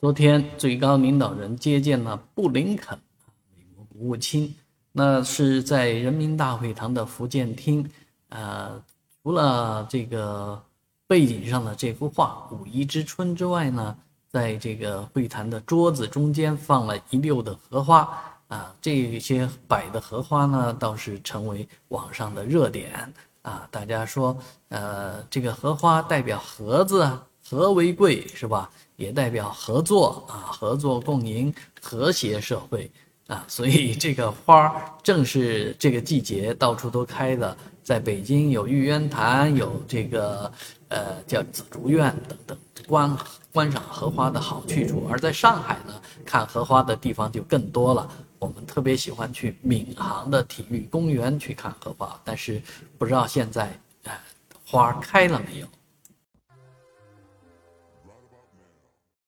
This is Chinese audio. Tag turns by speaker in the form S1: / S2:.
S1: 昨天，最高领导人接见了布林肯，美国国务卿，那是在人民大会堂的福建厅。呃，除了这个背景上的这幅画《五一之春》之外呢，在这个会谈的桌子中间放了一溜的荷花。啊，这些摆的荷花呢，倒是成为网上的热点。啊，大家说，呃，这个荷花代表盒子啊，和为贵，是吧？也代表合作啊，合作共赢，和谐社会啊，所以这个花儿正是这个季节到处都开的。在北京有玉渊潭，有这个呃叫紫竹院等等观观赏荷花的好去处。而在上海呢，看荷花的地方就更多了。我们特别喜欢去闵行的体育公园去看荷花，但是不知道现在呃花开了没有。